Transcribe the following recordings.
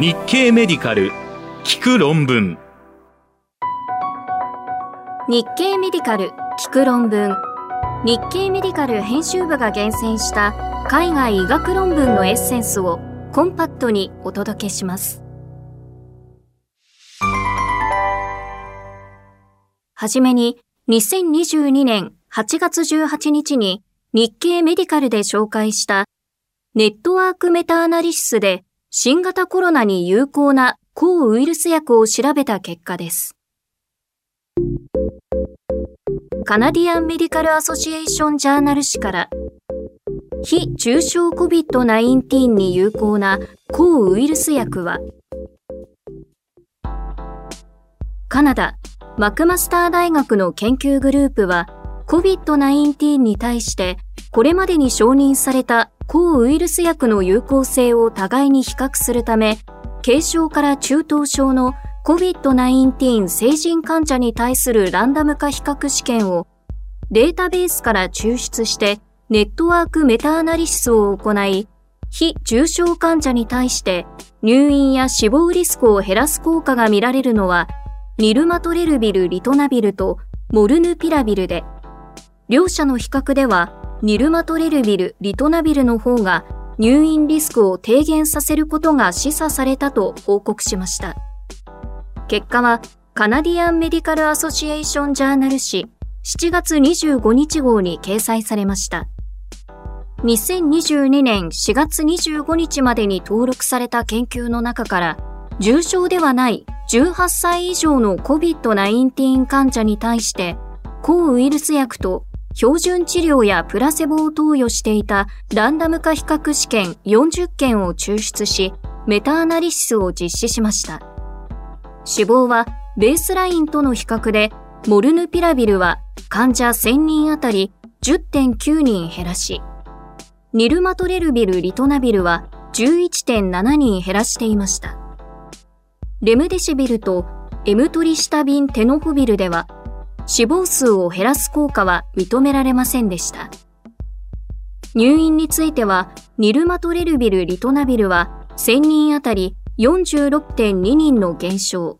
日経メディカル聞く論文。日経メディカル聞く論文。日経メディカル編集部が厳選した海外医学論文のエッセンスをコンパクトにお届けします。はじめに2022年8月18日に日経メディカルで紹介したネットワークメタアナリシスで新型コロナに有効な抗ウイルス薬を調べた結果です。カナディアンメディカルアソシエーションジャーナル誌から非重症 COVID-19 に有効な抗ウイルス薬はカナダマクマスター大学の研究グループは COVID-19 に対してこれまでに承認された抗ウイルス薬の有効性を互いに比較するため、軽症から中等症の COVID-19 成人患者に対するランダム化比較試験をデータベースから抽出してネットワークメタアナリシスを行い、非重症患者に対して入院や死亡リスクを減らす効果が見られるのは、ニルマトレルビル・リトナビルとモルヌピラビルで、両者の比較ではニルマトレルビル、リトナビルの方が入院リスクを低減させることが示唆されたと報告しました。結果はカナディアンメディカルアソシエーションジャーナル誌7月25日号に掲載されました。2022年4月25日までに登録された研究の中から重症ではない18歳以上の COVID-19 患者に対して抗ウイルス薬と標準治療やプラセボを投与していたランダム化比較試験40件を抽出し、メタアナリシスを実施しました。死亡はベースラインとの比較で、モルヌピラビルは患者1000人あたり10.9人減らし、ニルマトレルビル・リトナビルは11.7人減らしていました。レムデシビルとエムトリシタビン・テノフビルでは死亡数を減らす効果は認められませんでした。入院については、ニルマトレルビル・リトナビルは1000人あたり46.2人の減少。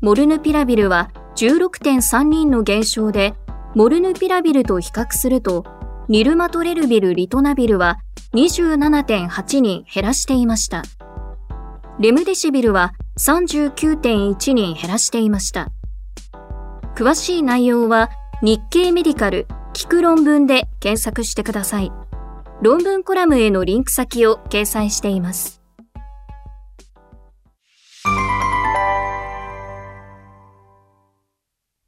モルヌピラビルは16.3人の減少で、モルヌピラビルと比較すると、ニルマトレルビル・リトナビルは27.8人減らしていました。レムデシビルは39.1人減らしていました。詳しい内容は日経メディカル聞く論文で検索してください。論文コラムへのリンク先を掲載しています。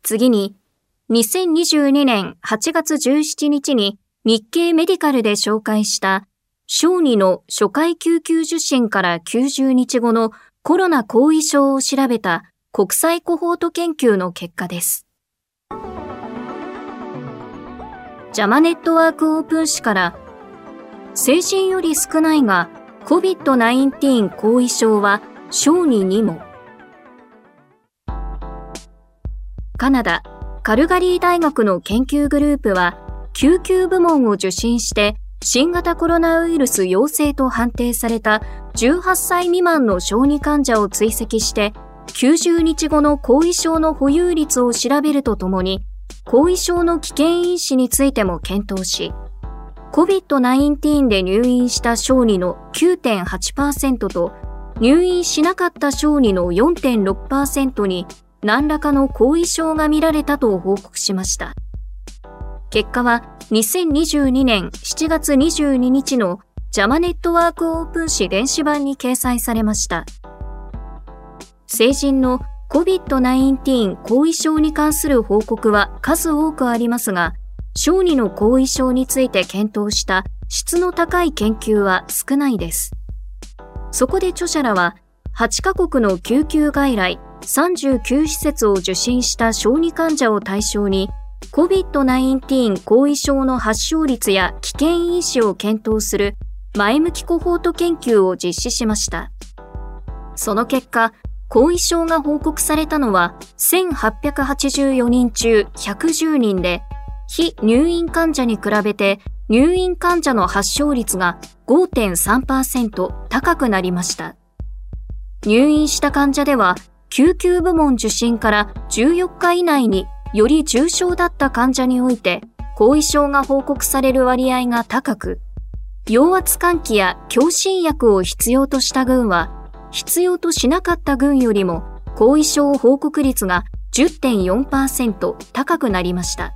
次に、2022年8月17日に日経メディカルで紹介した小児の初回救急受診から90日後のコロナ後遺症を調べた国際コホート研究の結果です。ジャマネットワークオープン誌から、成人より少ないが COVID-19 後遺症は小児にも。カナダ、カルガリー大学の研究グループは、救急部門を受診して新型コロナウイルス陽性と判定された18歳未満の小児患者を追跡して90日後の後遺症の保有率を調べるとともに、後遺症の危険因子についても検討し、COVID-19 で入院した小児の9.8%と入院しなかった小児の4.6%に何らかの後遺症が見られたと報告しました。結果は2022年7月22日のジャマネットワークオープン誌電子版に掲載されました。成人の COVID-19 後遺症に関する報告は数多くありますが、小児の後遺症について検討した質の高い研究は少ないです。そこで著者らは、8カ国の救急外来39施設を受診した小児患者を対象に、COVID-19 後遺症の発症率や危険因子を検討する前向きコホート研究を実施しました。その結果、後遺症が報告されたのは1884人中110人で、非入院患者に比べて入院患者の発症率が5.3%高くなりました。入院した患者では救急部門受診から14日以内により重症だった患者において後遺症が報告される割合が高く、陽圧換気や強心薬を必要とした群は、必要としなかった群よりも後遺症報告率が10.4%高くなりました。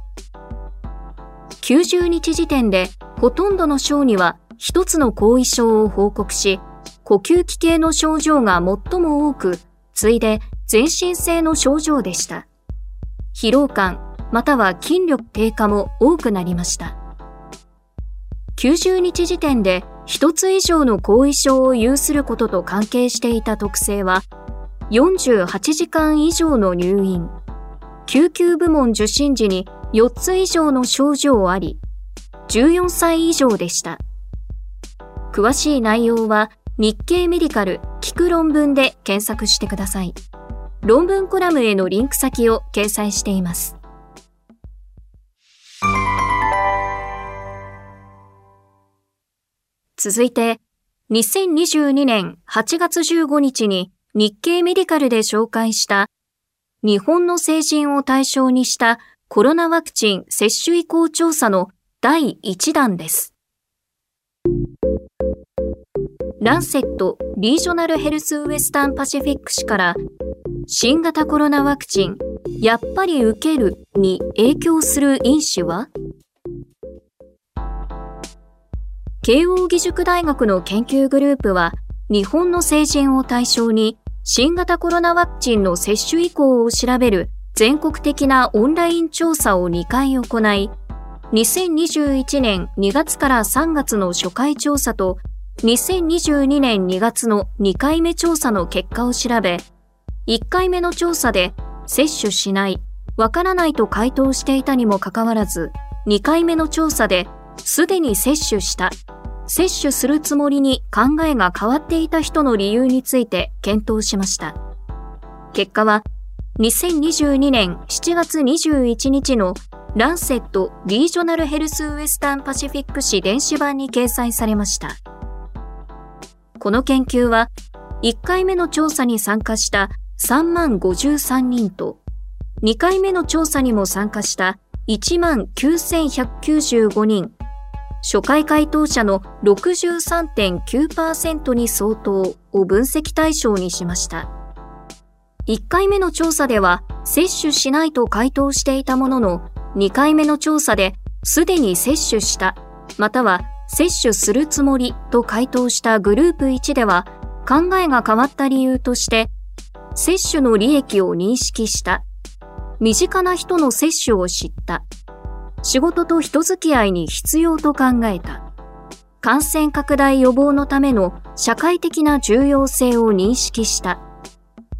90日時点でほとんどの小児は一つの後遺症を報告し、呼吸器系の症状が最も多く、次いで全身性の症状でした。疲労感、または筋力低下も多くなりました。90日時点で1つ以上の後遺症を有することと関係していた特性は、48時間以上の入院、救急部門受診時に4つ以上の症状あり、14歳以上でした。詳しい内容は日経メディカル聞く論文で検索してください。論文コラムへのリンク先を掲載しています。続いて、2022年8月15日に日経メディカルで紹介した日本の成人を対象にしたコロナワクチン接種移行調査の第1弾です。ランセット・リージョナルヘルスウエスタンパシフィック氏から新型コロナワクチンやっぱり受けるに影響する因子は？慶應義塾大学の研究グループは、日本の成人を対象に、新型コロナワクチンの接種以降を調べる全国的なオンライン調査を2回行い、2021年2月から3月の初回調査と、2022年2月の2回目調査の結果を調べ、1回目の調査で接種しない、わからないと回答していたにもかかわらず、2回目の調査ですでに接種した。接種するつもりに考えが変わっていた人の理由について検討しました。結果は、2022年7月21日のランセット・リージョナル・ヘルス・ウエスタン・パシフィック誌電子版に掲載されました。この研究は、1回目の調査に参加した3万53人と、2回目の調査にも参加した1万9195人初回回答者の63.9%に相当を分析対象にしました。1回目の調査では接種しないと回答していたものの、2回目の調査ですでに接種した、または接種するつもりと回答したグループ1では、考えが変わった理由として、接種の利益を認識した、身近な人の接種を知った、仕事と人付き合いに必要と考えた。感染拡大予防のための社会的な重要性を認識した。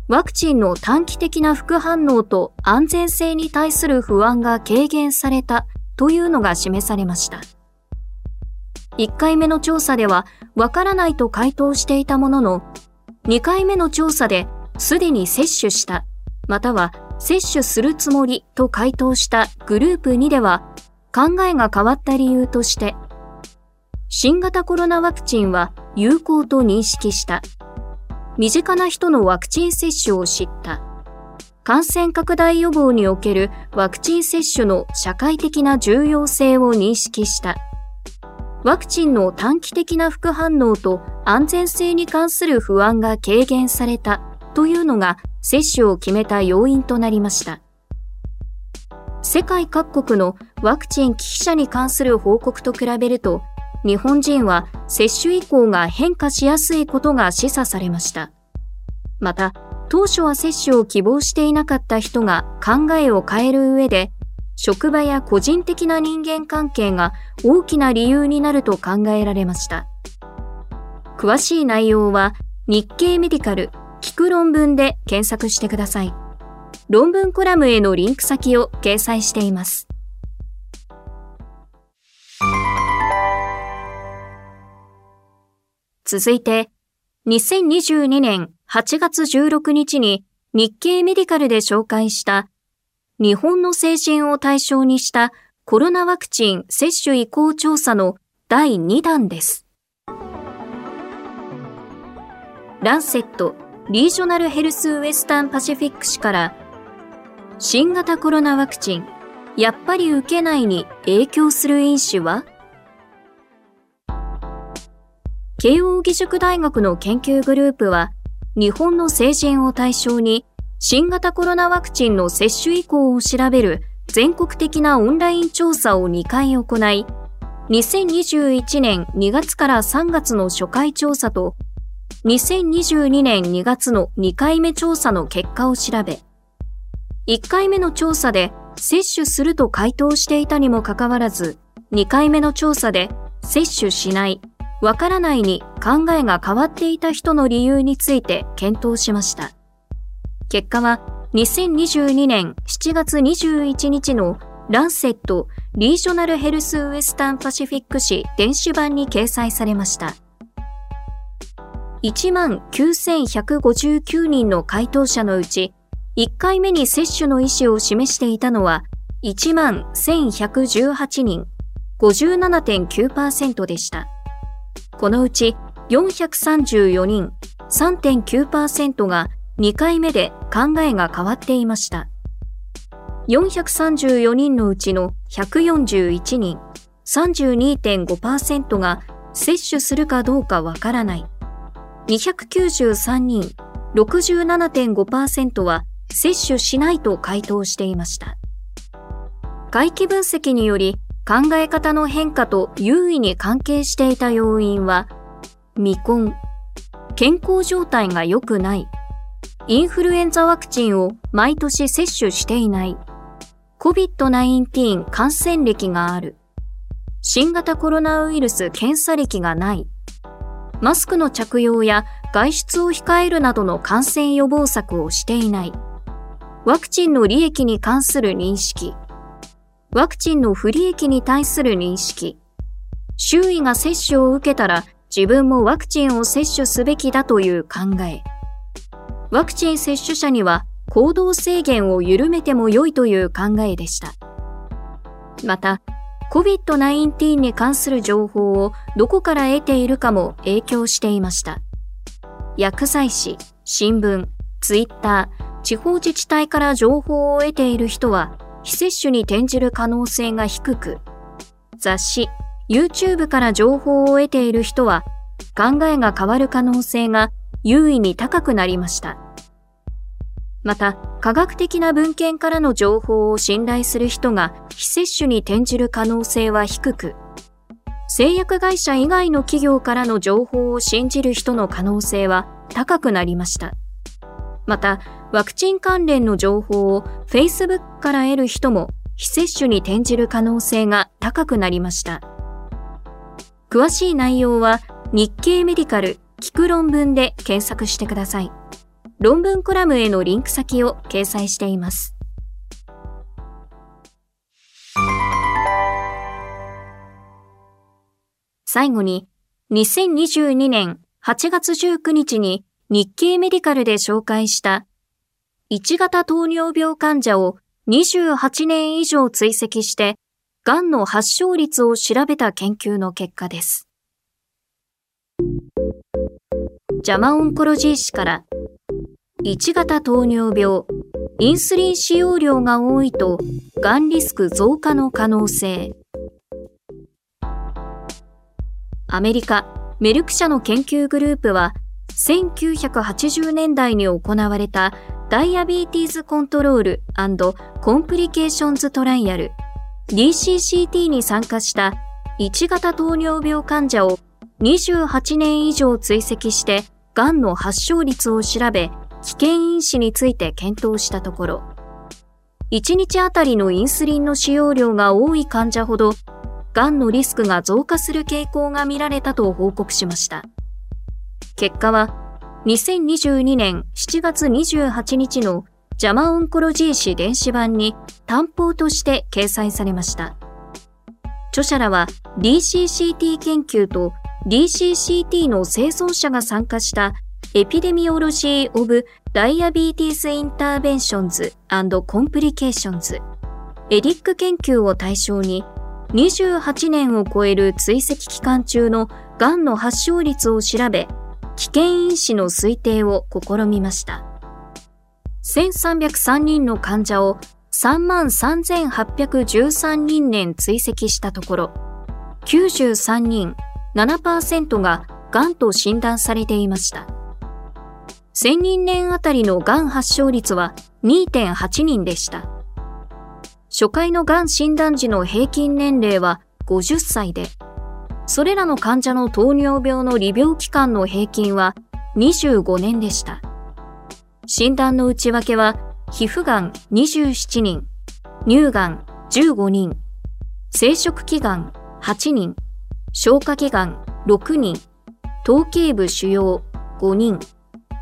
ワクチンの短期的な副反応と安全性に対する不安が軽減されたというのが示されました。1回目の調査ではわからないと回答していたものの、2回目の調査ですでに接種した、または接種するつもりと回答したグループ2では考えが変わった理由として、新型コロナワクチンは有効と認識した。身近な人のワクチン接種を知った。感染拡大予防におけるワクチン接種の社会的な重要性を認識した。ワクチンの短期的な副反応と安全性に関する不安が軽減されたというのが接種を決めた要因となりました。世界各国のワクチン危機者に関する報告と比べると、日本人は接種以降が変化しやすいことが示唆されました。また、当初は接種を希望していなかった人が考えを変える上で、職場や個人的な人間関係が大きな理由になると考えられました。詳しい内容は日経メディカル聞く論文で検索してください。論文コラムへのリンク先を掲載しています。続いて、2022年8月16日に日経メディカルで紹介した日本の成人を対象にしたコロナワクチン接種移行調査の第2弾です。ランセットリージョナルヘルスウエスタンパシフィック市から新型コロナワクチンやっぱり受けないに影響する因子は？慶應義塾大学の研究グループは日本の成人を対象に新型コロナワクチンの接種意向を調べる全国的なオンライン調査を2回行い、2021年2月から3月の初回調査と、2022年2月の2回目調査の結果を調べ、1回目の調査で接種すると回答していたにもかかわらず、2回目の調査で接種しない、わからないに考えが変わっていた人の理由について検討しました。結果は2022年7月21日のランセットリージョナルヘルスウエスタンパシフィック誌電子版に掲載されました。1万9159人の回答者のうち、1回目に接種の意思を示していたのは1万1118人、57.9%でした。このうち434人、3.9%が2回目で考えが変わっていました。434人のうちの141人、32.5%が接種するかどうかわからない。293人、67.5%は接種しないと回答していました。回帰分析により考え方の変化と優位に関係していた要因は、未婚、健康状態が良くない、インフルエンザワクチンを毎年接種していない。COVID-19 感染歴がある。新型コロナウイルス検査歴がない。マスクの着用や外出を控えるなどの感染予防策をしていない。ワクチンの利益に関する認識。ワクチンの不利益に対する認識。周囲が接種を受けたら自分もワクチンを接種すべきだという考え。ワクチン接種者には行動制限を緩めても良いという考えでした。また、COVID-19 に関する情報をどこから得ているかも影響していました。薬剤師、新聞、ツイッター、地方自治体から情報を得ている人は非接種に転じる可能性が低く、雑誌、YouTube から情報を得ている人は考えが変わる可能性が優位に高くなりました。また、科学的な文献からの情報を信頼する人が非接種に転じる可能性は低く、製薬会社以外の企業からの情報を信じる人の可能性は高くなりました。また、ワクチン関連の情報を Facebook から得る人も非接種に転じる可能性が高くなりました。詳しい内容は日経メディカル聞く論文で検索してください。論文コラムへのリンク先を掲載しています。最後に、2022年8月19日に日経メディカルで紹介した1型糖尿病患者を28年以上追跡して、がんの発症率を調べた研究の結果です。ジャマオンコロジー氏から1型糖尿病インスリン使用量が多いとがんリスク増加の可能性アメリカメルク社の研究グループは1980年代に行われた Diabetes Control Complications Trial DCCT に参加した1型糖尿病患者を28年以上追跡して、がんの発症率を調べ、危険因子について検討したところ、1日あたりのインスリンの使用量が多い患者ほど、がんのリスクが増加する傾向が見られたと報告しました。結果は、2022年7月28日のジャマオンコロジー誌電子版に担保として掲載されました。著者らは DCCT 研究と DCCT の生存者が参加した Epidemiology of Diabetes Interventions Complications EDIC 研究を対象に28年を超える追跡期間中のがんの発症率を調べ危険因子の推定を試みました。1303人の患者を3万3813人年追跡したところ、93人、7%が癌と診断されていました。1000人年あたりの癌発症率は2.8人でした。初回の癌診断時の平均年齢は50歳で、それらの患者の糖尿病の利病期間の平均は25年でした。診断の内訳は、皮膚がん27人、乳がん15人、生殖器がん8人、消化器がん6人、頭頸部腫瘍5人、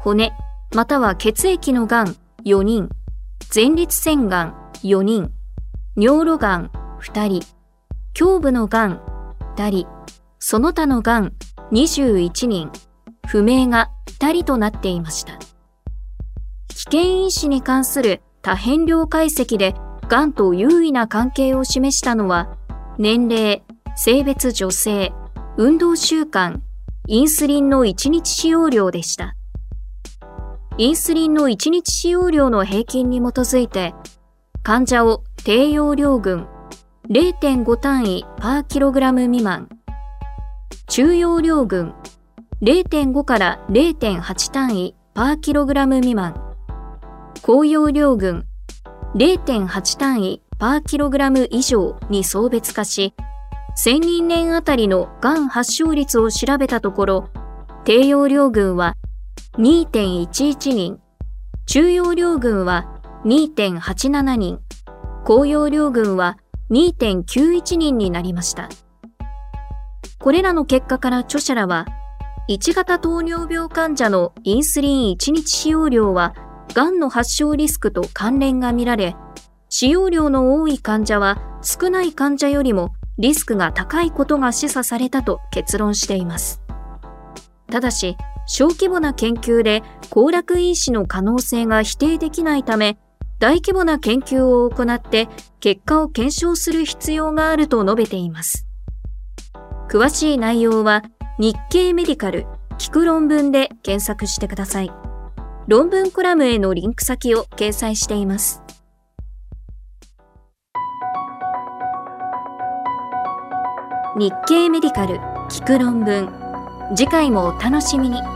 骨または血液のがん4人、前立腺がん4人、尿路がん2人、胸部のがん2人、その他のがん21人、不明が2人となっていました。危険因子に関する多変量解析でがんと優位な関係を示したのは、年齢、性別女性、運動習慣、インスリンの1日使用量でした。インスリンの1日使用量の平均に基づいて、患者を低用量群0.5単位パーキログラム未満、中容量群。0.5から0.8単位パーキログラム未満、高容量群。0.8単位パーキログラム以上に層別化し、1000人年あたりのがん発症率を調べたところ、低用量群は2.11人、中容量群は2.87人、高容量群は2.91人になりました。これらの結果から著者らは、1型糖尿病患者のインスリン1日使用量は、がんの発症リスクと関連が見られ、使用量の多い患者は少ない患者よりもリスクが高いことが示唆されたと結論しています。ただし、小規模な研究で行楽因子の可能性が否定できないため、大規模な研究を行って結果を検証する必要があると述べています。詳しい内容は日経メディカル聞く論文で検索してください。論文コラムへのリンク先を掲載しています。日経メディカル聞く論文次回もお楽しみに。